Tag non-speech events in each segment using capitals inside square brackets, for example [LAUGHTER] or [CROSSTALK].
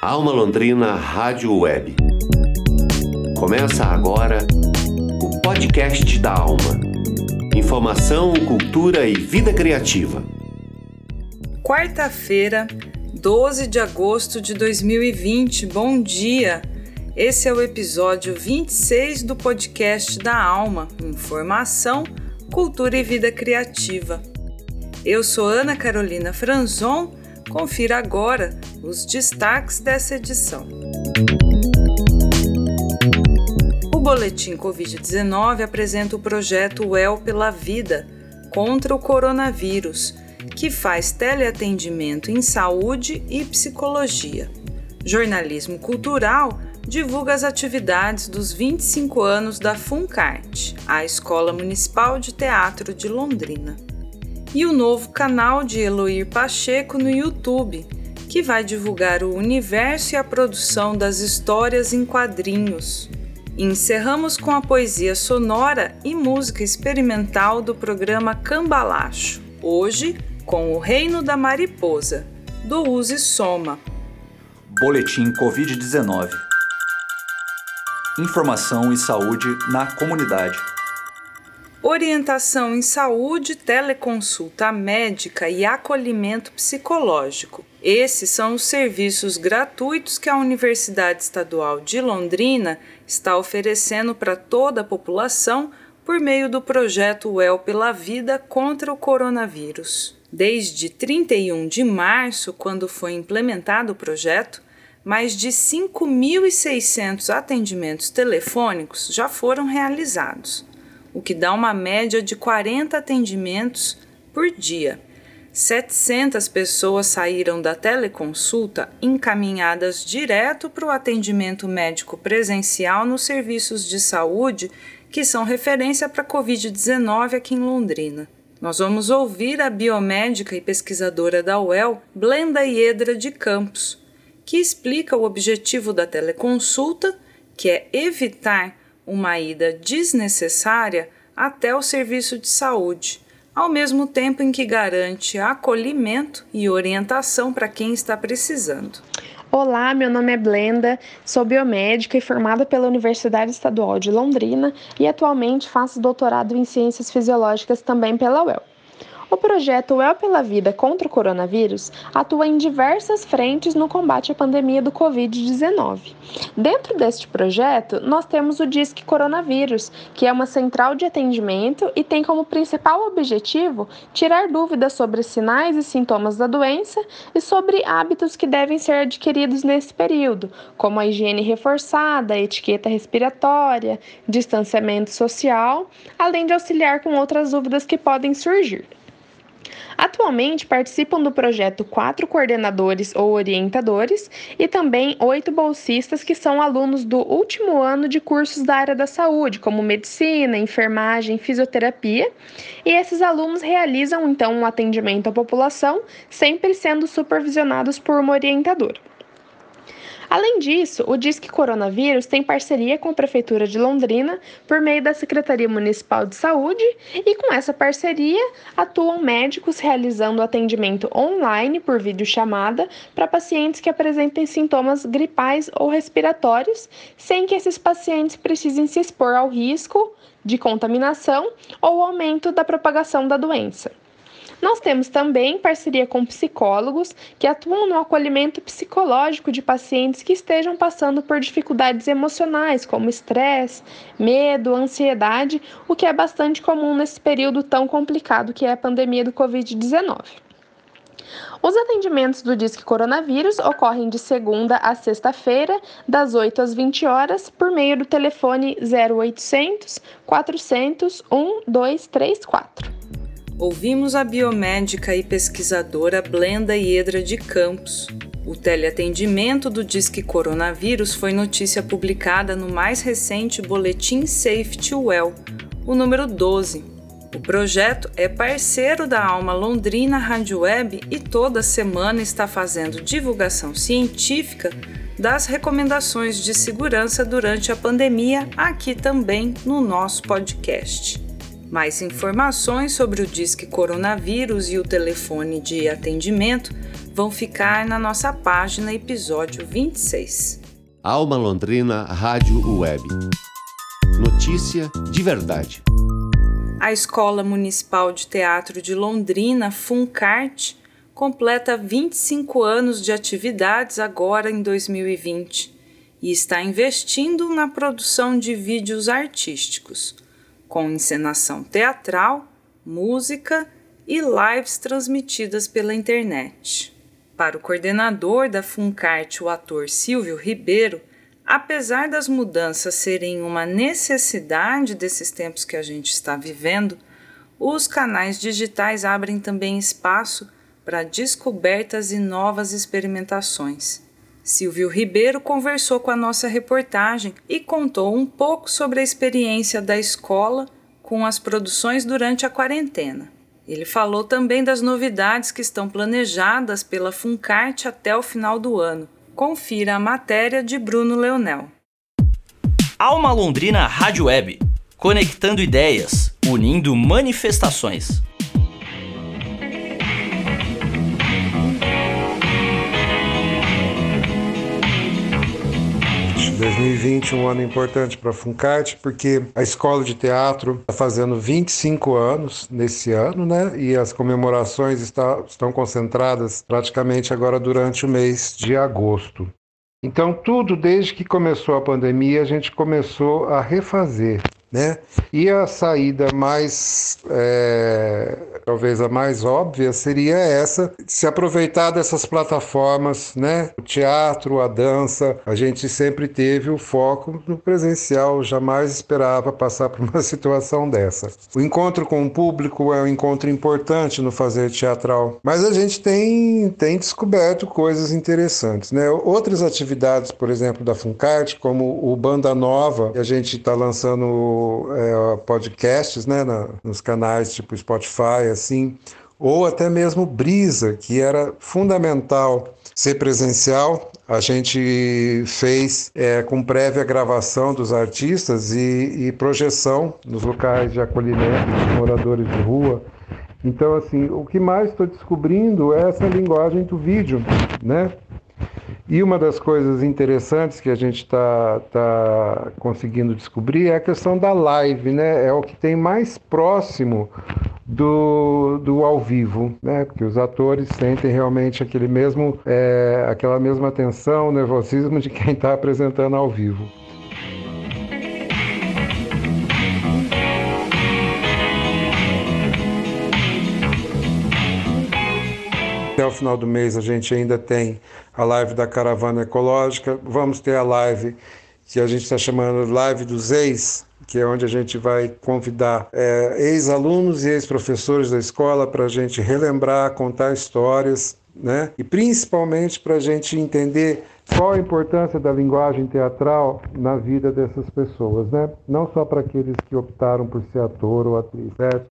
Alma Londrina Rádio Web. Começa agora o podcast da Alma. Informação, cultura e vida criativa. Quarta-feira, 12 de agosto de 2020. Bom dia! Esse é o episódio 26 do podcast da Alma. Informação, cultura e vida criativa. Eu sou Ana Carolina Franzon. Confira agora os destaques dessa edição. O Boletim Covid-19 apresenta o projeto UEL pela Vida contra o coronavírus, que faz teleatendimento em saúde e psicologia. Jornalismo Cultural divulga as atividades dos 25 anos da FUNCART, a Escola Municipal de Teatro de Londrina. E o novo canal de Eloir Pacheco no YouTube, que vai divulgar o universo e a produção das histórias em quadrinhos. encerramos com a poesia sonora e música experimental do programa Cambalacho, hoje com O Reino da Mariposa, do Use Soma. Boletim Covid-19 Informação e saúde na comunidade. Orientação em saúde, teleconsulta médica e acolhimento psicológico. Esses são os serviços gratuitos que a Universidade Estadual de Londrina está oferecendo para toda a população por meio do projeto UEL pela Vida contra o coronavírus. Desde 31 de março, quando foi implementado o projeto, mais de 5.600 atendimentos telefônicos já foram realizados, o que dá uma média de 40 atendimentos por dia. 700 pessoas saíram da teleconsulta encaminhadas direto para o atendimento médico presencial nos serviços de saúde que são referência para a Covid-19 aqui em Londrina. Nós vamos ouvir a biomédica e pesquisadora da UEL, Blenda Iedra de Campos, que explica o objetivo da teleconsulta, que é evitar uma ida desnecessária até o serviço de saúde ao mesmo tempo em que garante acolhimento e orientação para quem está precisando. Olá, meu nome é Blenda, sou biomédica e formada pela Universidade Estadual de Londrina e atualmente faço doutorado em Ciências Fisiológicas também pela UEL. O projeto UEL pela Vida contra o coronavírus atua em diversas frentes no combate à pandemia do Covid-19. Dentro deste projeto, nós temos o Disque Coronavírus, que é uma central de atendimento e tem como principal objetivo tirar dúvidas sobre sinais e sintomas da doença e sobre hábitos que devem ser adquiridos nesse período, como a higiene reforçada, a etiqueta respiratória, distanciamento social, além de auxiliar com outras dúvidas que podem surgir. Atualmente participam do projeto quatro coordenadores ou orientadores e também oito bolsistas que são alunos do último ano de cursos da área da saúde, como medicina, enfermagem, fisioterapia. E esses alunos realizam então um atendimento à população, sempre sendo supervisionados por uma orientadora. Além disso, o Disque Coronavírus tem parceria com a Prefeitura de Londrina por meio da Secretaria Municipal de Saúde e com essa parceria atuam médicos realizando atendimento online por videochamada para pacientes que apresentem sintomas gripais ou respiratórios, sem que esses pacientes precisem se expor ao risco de contaminação ou aumento da propagação da doença. Nós temos também parceria com psicólogos que atuam no acolhimento psicológico de pacientes que estejam passando por dificuldades emocionais, como estresse, medo, ansiedade, o que é bastante comum nesse período tão complicado que é a pandemia do Covid-19. Os atendimentos do Disque Coronavírus ocorrem de segunda a sexta-feira, das 8 às 20 horas, por meio do telefone 0800 400 1234. Ouvimos a biomédica e pesquisadora Blenda Iedra de Campos. O teleatendimento do Disque Coronavírus foi notícia publicada no mais recente Boletim Safety Well, o número 12. O projeto é parceiro da Alma Londrina Rádio Web e toda semana está fazendo divulgação científica das recomendações de segurança durante a pandemia aqui também no nosso podcast. Mais informações sobre o Disque Coronavírus e o telefone de atendimento vão ficar na nossa página episódio 26. Alma Londrina Rádio Web. Notícia de verdade. A Escola Municipal de Teatro de Londrina, Funcart, completa 25 anos de atividades agora em 2020 e está investindo na produção de vídeos artísticos, com encenação teatral, música e lives transmitidas pela internet. Para o coordenador da Funcart, o ator Silvio Ribeiro, apesar das mudanças serem uma necessidade desses tempos que a gente está vivendo, os canais digitais abrem também espaço para descobertas e novas experimentações. Silvio Ribeiro conversou com a nossa reportagem e contou um pouco sobre a experiência da escola com as produções durante a quarentena. Ele falou também das novidades que estão planejadas pela Funcart até o final do ano. Confira a matéria de Bruno Leonel. Alma Londrina Rádio Web, conectando ideias, unindo manifestações. 2020 um ano importante para a Funcart, porque a escola de teatro está fazendo 25 anos nesse ano, né? E as comemorações está, estão concentradas praticamente agora durante o mês de agosto. Então, tudo desde que começou a pandemia, a gente começou a refazer né? E a saída mais, é, talvez a mais óbvia, seria essa: se aproveitar dessas plataformas, né? O teatro, a dança, a gente sempre teve o foco no presencial, jamais esperava passar por uma [LAUGHS] situação dessa. O encontro com o público é um encontro importante no fazer teatral, mas a gente tem, tem descoberto coisas interessantes, né? Outras atividades, por exemplo, da Funcart, como o Banda Nova, que a gente está lançando é, podcasts, né, na, nos canais tipo Spotify, assim, ou até mesmo Brisa, que era fundamental ser presencial. A gente fez é, com prévia gravação dos artistas e, e projeção nos locais de acolhimento dos moradores de rua. Então, assim, o que mais estou descobrindo é essa linguagem do vídeo, né? E uma das coisas interessantes que a gente está tá conseguindo descobrir é a questão da live, né? É o que tem mais próximo do, do ao vivo, né? Porque os atores sentem realmente aquele mesmo, é, aquela mesma tensão, nervosismo de quem está apresentando ao vivo. Até o final do mês a gente ainda tem a live da Caravana Ecológica. Vamos ter a live que a gente está chamando Live dos Ex, que é onde a gente vai convidar é, ex-alunos e ex-professores da escola para a gente relembrar, contar histórias, né? E principalmente para a gente entender qual a importância da linguagem teatral na vida dessas pessoas, né? Não só para aqueles que optaram por ser ator ou atriz, certo?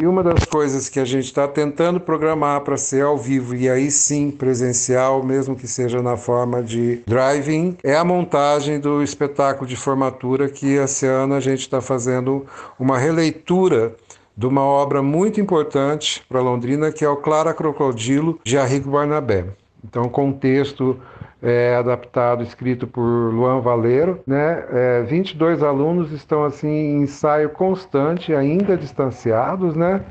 E uma das coisas que a gente está tentando programar para ser ao vivo e aí sim presencial, mesmo que seja na forma de driving, é a montagem do espetáculo de formatura que esse ano a gente está fazendo uma releitura de uma obra muito importante para Londrina, que é o Clara Crocodilo, de Arrigo Barnabé. Então, contexto é, adaptado, escrito por Luan Valeiro. Né? É, 22 alunos estão assim em ensaio constante, ainda distanciados, né?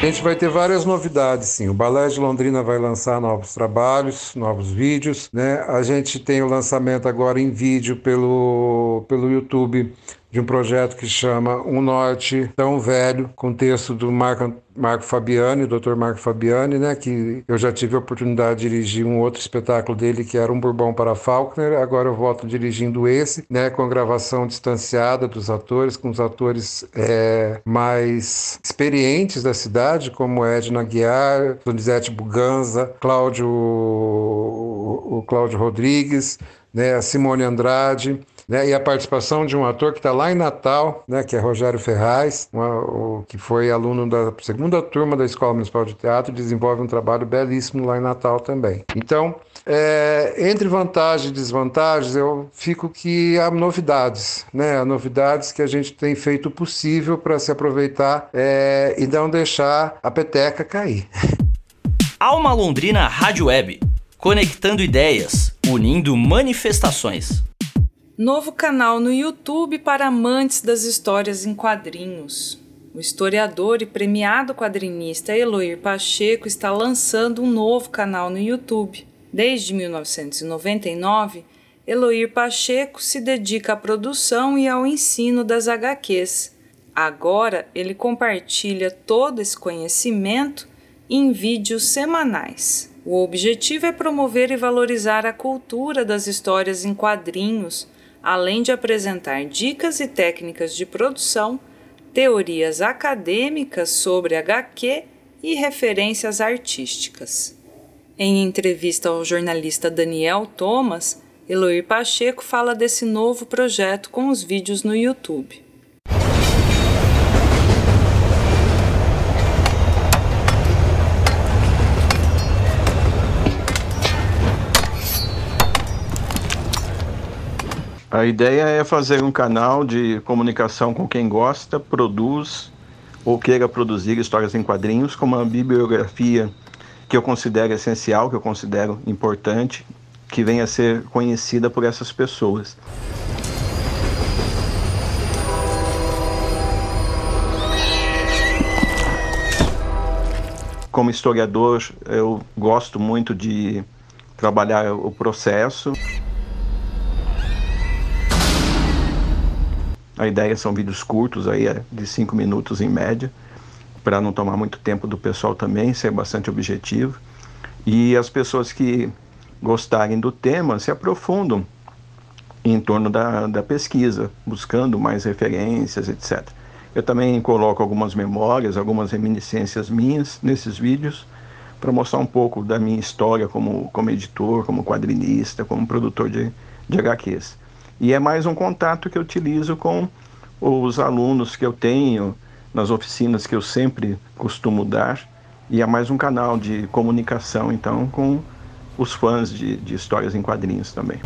A gente vai ter várias novidades, sim. O Balé de Londrina vai lançar novos trabalhos, novos vídeos, né? A gente tem o lançamento agora em vídeo pelo, pelo YouTube de um projeto que chama Um Norte Tão Velho, com texto do Marco, Marco Fabiani, Dr. Marco Fabiani, né, que eu já tive a oportunidade de dirigir um outro espetáculo dele que era Um Bourbon para Faulkner, agora eu volto dirigindo esse, né, com a gravação distanciada dos atores, com os atores é, mais experientes da cidade, como Edna Guiar, Donizete Buganza, Cláudio, o Cláudio Rodrigues, né, Simone Andrade, né, e a participação de um ator que está lá em Natal, né, que é Rogério Ferraz, uma, o, que foi aluno da segunda turma da Escola Municipal de Teatro, desenvolve um trabalho belíssimo lá em Natal também. Então, É, entre vantagens e desvantagens, eu fico que há novidades, né? Há novidades que a gente tem feito possível para se aproveitar é, e não deixar a peteca cair. Alma Londrina Rádio Web, conectando ideias, unindo manifestações. Novo canal no YouTube para amantes das histórias em quadrinhos. O historiador e premiado quadrinista Eloir Pacheco está lançando um novo canal no YouTube. Desde 1999, Eloir Pacheco se dedica à produção e ao ensino das HQs. Agora ele compartilha todo esse conhecimento em vídeos semanais. O objetivo é promover e valorizar a cultura das histórias em quadrinhos, além de apresentar dicas e técnicas de produção, teorias acadêmicas sobre HQ e referências artísticas. Em entrevista ao jornalista Daniel Thomas, Eloir Pacheco fala desse novo projeto com os vídeos no YouTube. A ideia é fazer um canal de comunicação com quem gosta, produz ou queira produzir histórias em quadrinhos com uma bibliografia que eu considero essencial, que eu considero importante, que venha a ser conhecida por essas pessoas. Como historiador, eu gosto muito de trabalhar o processo. A ideia são vídeos curtos, aí é de cinco minutos em média, para não tomar muito tempo do pessoal também, ser bastante objetivo. E as pessoas que gostarem do tema se aprofundam em torno da, da pesquisa, buscando mais referências, etc. Eu também coloco algumas memórias, algumas reminiscências minhas nesses vídeos, para mostrar um pouco da minha história como, como editor, como quadrinista, como produtor de, de HQs. E é mais um contato que eu utilizo com os alunos que eu tenho nas oficinas que eu sempre costumo dar. E é mais um canal de comunicação, então, com os fãs de, de histórias em quadrinhos também.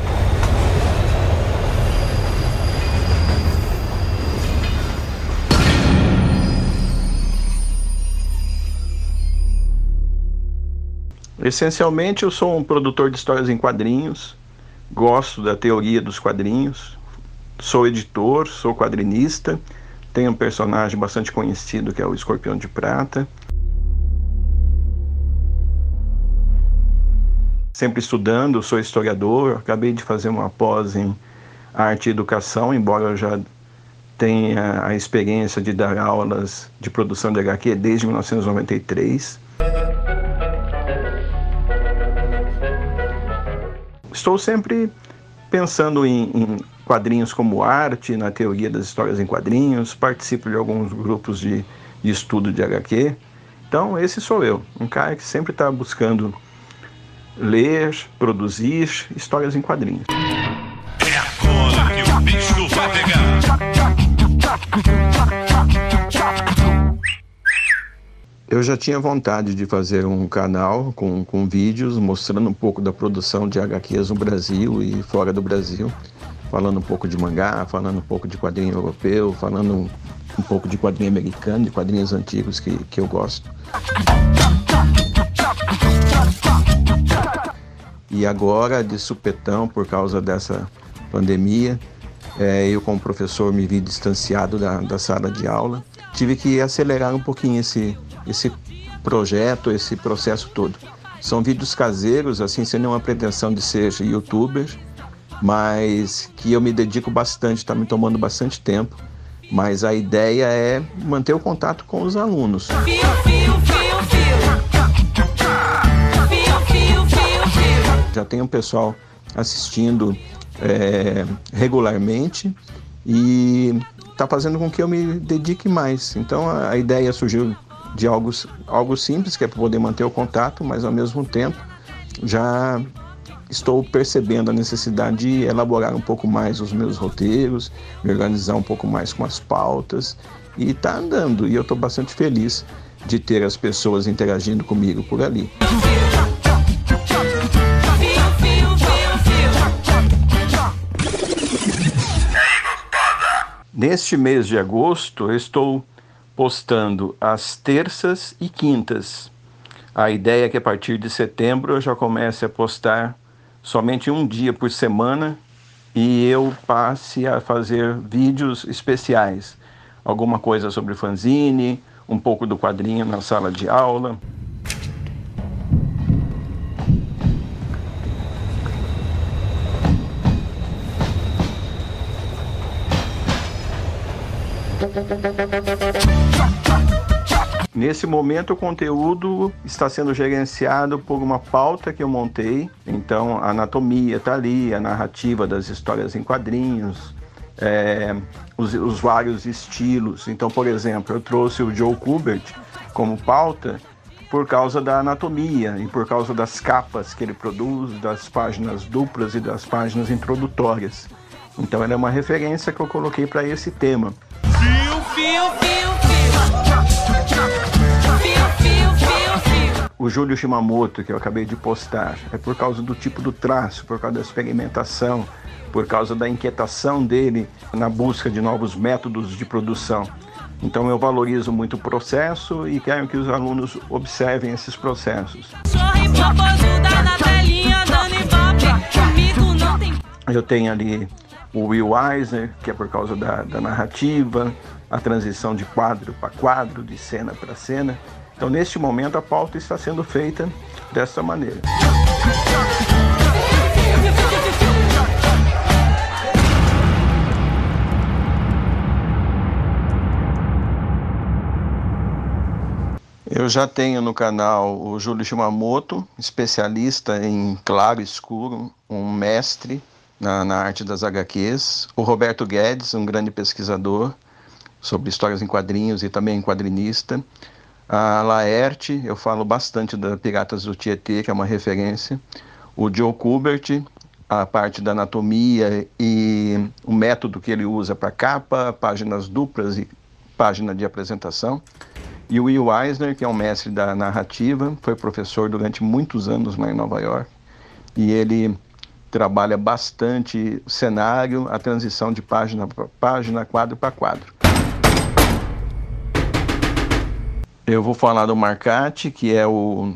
Essencialmente, eu sou um produtor de histórias em quadrinhos gosto da teoria dos quadrinhos, sou editor, sou quadrinista, tenho um personagem bastante conhecido que é o Escorpião de Prata. Sempre estudando, sou historiador, acabei de fazer uma pós em arte e educação, embora eu já tenha a experiência de dar aulas de produção de HQ desde 1993. Estou sempre pensando em, em, quadrinhos como arte, na teoria das histórias em quadrinhos, participo de alguns grupos de, de estudo de HQ. Então, esse sou eu, um cara que sempre está buscando ler, produzir histórias em quadrinhos. É agora que o bicho vai pegar. Eu já tinha vontade de fazer um canal com, com vídeos mostrando um pouco da produção de HQs no Brasil e fora do Brasil, falando um pouco de mangá, falando um pouco de quadrinho europeu, falando um, um pouco de quadrinho americano, de quadrinhos antigos que, que eu gosto. E agora, de supetão, por causa dessa pandemia, é, eu como professor me vi distanciado da, da sala de aula. Tive que acelerar um pouquinho esse, esse projeto, esse processo todo. São vídeos caseiros, assim, sem nenhuma pretensão de ser youtuber, mas que eu me dedico bastante, está me tomando bastante tempo. Mas a ideia é manter o contato com os alunos. Já tem um pessoal assistindo é, regularmente e está fazendo com que eu me dedique mais. Então a, a ideia surgiu de algo, algo simples, que é para poder manter o contato, mas ao mesmo tempo já estou percebendo a necessidade de elaborar um pouco mais os meus roteiros, me organizar um pouco mais com as pautas e está andando. E eu estou bastante feliz de ter as pessoas interagindo comigo por ali. Neste mês de agosto, eu estou postando às terças e quintas. A ideia é que a partir de setembro eu já comece a postar somente um dia por semana e eu passe a fazer vídeos especiais. Alguma coisa sobre fanzine, um pouco do quadrinho na sala de aula. Nesse momento, o conteúdo está sendo gerenciado por uma pauta que eu montei. Então, a anatomia está ali, a narrativa das histórias em quadrinhos, é, os, os, vários estilos. Então, por exemplo, eu trouxe o Joe Kubert como pauta por causa da anatomia e por causa das capas que ele produz, das páginas duplas e das páginas introdutórias. Então, ela é uma referência que eu coloquei para esse tema. Fio, fio, fio, o Júlio Shimamoto, que eu acabei de postar, é por causa do tipo do traço, por causa da experimentação, por causa da inquietação dele na busca de novos métodos de produção. Então eu valorizo muito o processo e quero que os alunos observem esses processos. Eu tenho ali o Will Eisner, que é por causa da, da narrativa, a transição de quadro para quadro, de cena para cena. Então, neste momento, a pauta está sendo feita dessa maneira. Eu já tenho no canal o Júlio Shimamoto, especialista em claro e escuro, um mestre na, na arte das HQs. O Roberto Guedes, um grande pesquisador sobre histórias em quadrinhos e também quadrinista. A Laerte, eu falo bastante da Piratas do Tietê, que é uma referência. O Joe Kubert, a parte da anatomia e o método que ele usa para capa, páginas duplas e página de apresentação. E o Will Eisner, que é um mestre da narrativa, foi professor durante muitos anos lá em Nova York. E ele trabalha bastante cenário, a transição de página para página, quadro para quadro. Eu vou falar do Marcati, que é o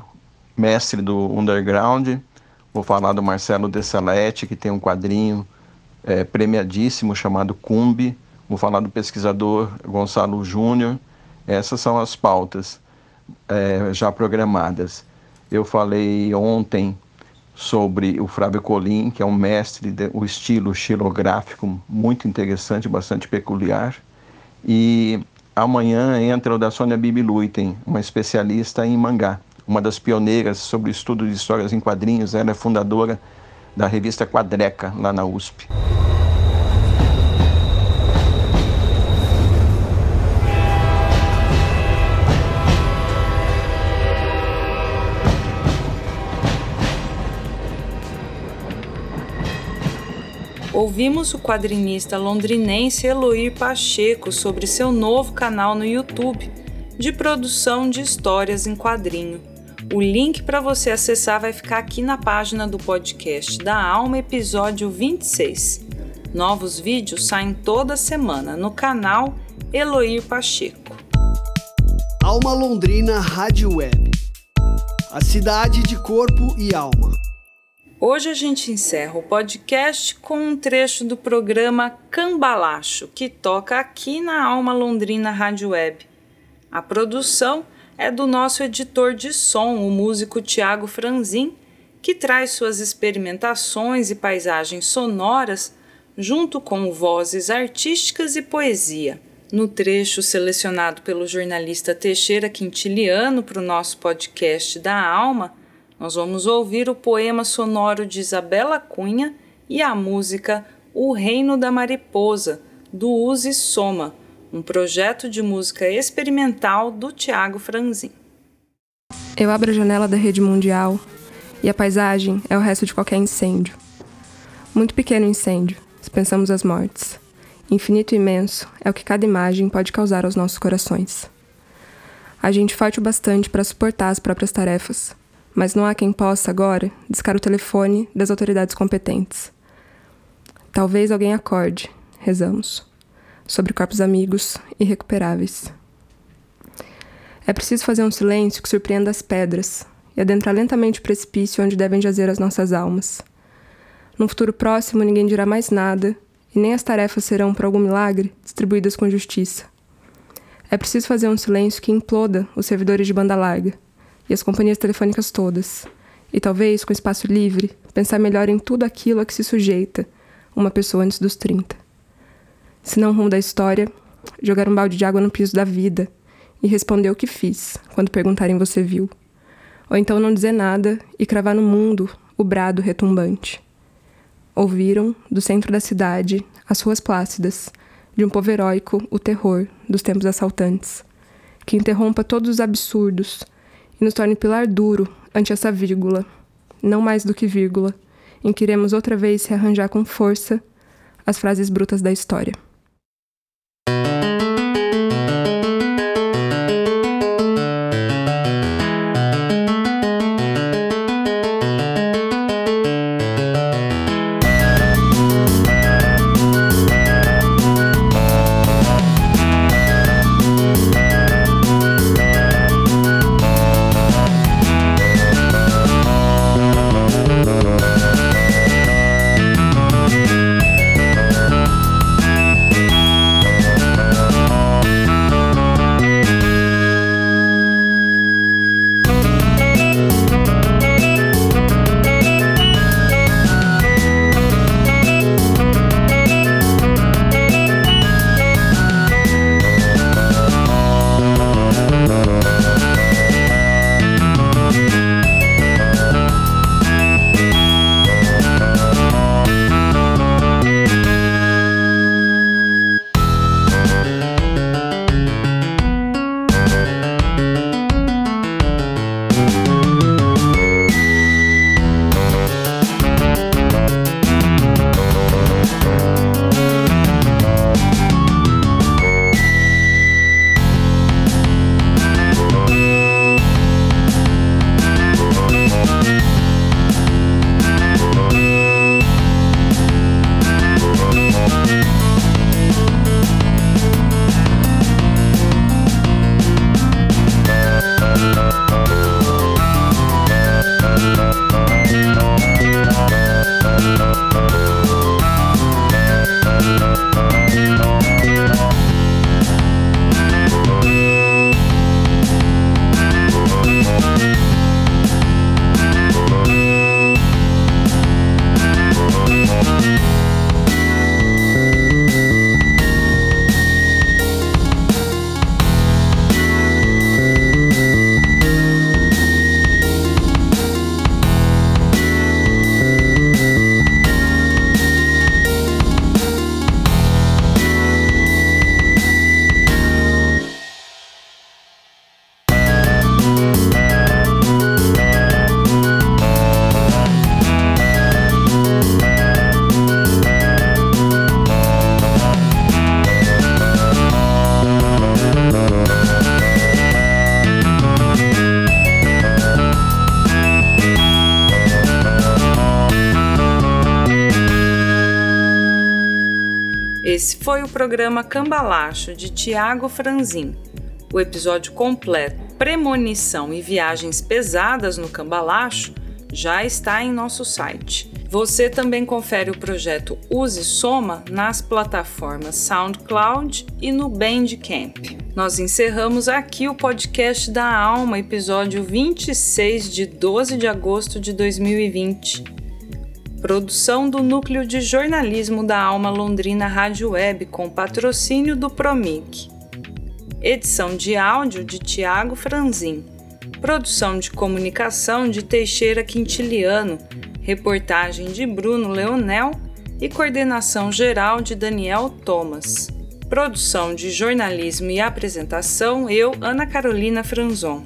mestre do underground. Vou falar do Marcelo Dessalete, que tem um quadrinho é, premiadíssimo chamado Cumbi. Vou falar do pesquisador Gonçalo Júnior. Essas são as pautas é, já programadas. Eu falei ontem sobre o Flávio Colim, que é um mestre, de, o estilo xilográfico muito interessante, bastante peculiar. E Amanhã entra o da Sônia Bibi Luiten, uma especialista em mangá, uma das pioneiras sobre o estudo de histórias em quadrinhos. Ela é fundadora da revista Quadreca, lá na USP. Ouvimos o quadrinista londrinense Eloir Pacheco sobre seu novo canal no YouTube de produção de histórias em quadrinho. O link para você acessar vai ficar aqui na página do podcast da Alma, episódio 26. Novos vídeos saem toda semana no canal Eloir Pacheco. Alma Londrina Rádio Web. A cidade de corpo e alma. Hoje a gente encerra o podcast com um trecho do programa Cambalacho, que toca aqui na Alma Londrina Rádio Web. A produção é do nosso editor de som, o músico Tiago Franzin, que traz suas experimentações e paisagens sonoras junto com vozes artísticas e poesia. No trecho selecionado pelo jornalista Teixeira Quintiliano para o nosso podcast da Alma, nós vamos ouvir o poema sonoro de Isabela Cunha e a música O Reino da Mariposa, do Use Soma, um projeto de música experimental do Tiago Franzin. Eu abro a janela da rede mundial e a paisagem é o resto de qualquer incêndio. Muito pequeno incêndio, se pensamos as mortes. Infinito e imenso é o que cada imagem pode causar aos nossos corações. A gente forte o bastante para suportar as próprias tarefas mas não há quem possa agora discar o telefone das autoridades competentes. Talvez alguém acorde, rezamos. sobre corpos amigos irrecuperáveis. É preciso fazer um silêncio que surpreenda as pedras e adentrar lentamente o precipício onde devem jazer as nossas almas. No futuro próximo, ninguém dirá mais nada e nem as tarefas serão, por algum milagre, distribuídas com justiça. É preciso fazer um silêncio que imploda os servidores de banda larga e as companhias telefônicas todas, e talvez, com espaço livre, pensar melhor em tudo aquilo a que se sujeita uma pessoa antes dos 30. Se não rumo da história, jogar um balde de água no piso da vida e responder o que fiz quando perguntarem você viu. Ou então não dizer nada e cravar no mundo o brado retumbante. Ouviram, do centro da cidade, as ruas plácidas, de um povo heróico, o terror dos tempos assaltantes, que interrompa todos os absurdos e nos torne pilar duro ante essa vírgula, não mais do que vírgula, em que iremos outra vez rearranjar com força as frases brutas da história. Esse foi o programa Cambalacho de Tiago Franzin. O episódio completo Premonição e Viagens Pesadas no Cambalacho já está em nosso site. Você também confere o projeto Use Soma nas plataformas SoundCloud e no Bandcamp. Nós encerramos aqui o podcast da Alma, episódio 26 de 12 de agosto de 2020. Produção do Núcleo de Jornalismo da Alma Londrina Rádio Web com patrocínio do Promic. Edição de áudio de Tiago Franzin. Produção de comunicação de Teixeira Quintiliano. Reportagem de Bruno Leonel e coordenação geral de Daniel Thomas. Produção de jornalismo e apresentação eu, Ana Carolina Franzon.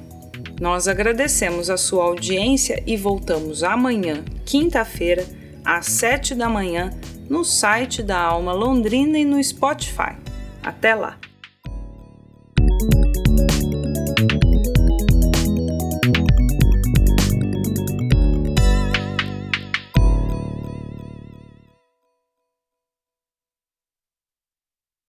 Nós agradecemos a sua audiência e voltamos amanhã, quinta-feira, às 7 da manhã, no site da Alma Londrina e no Spotify. Até lá!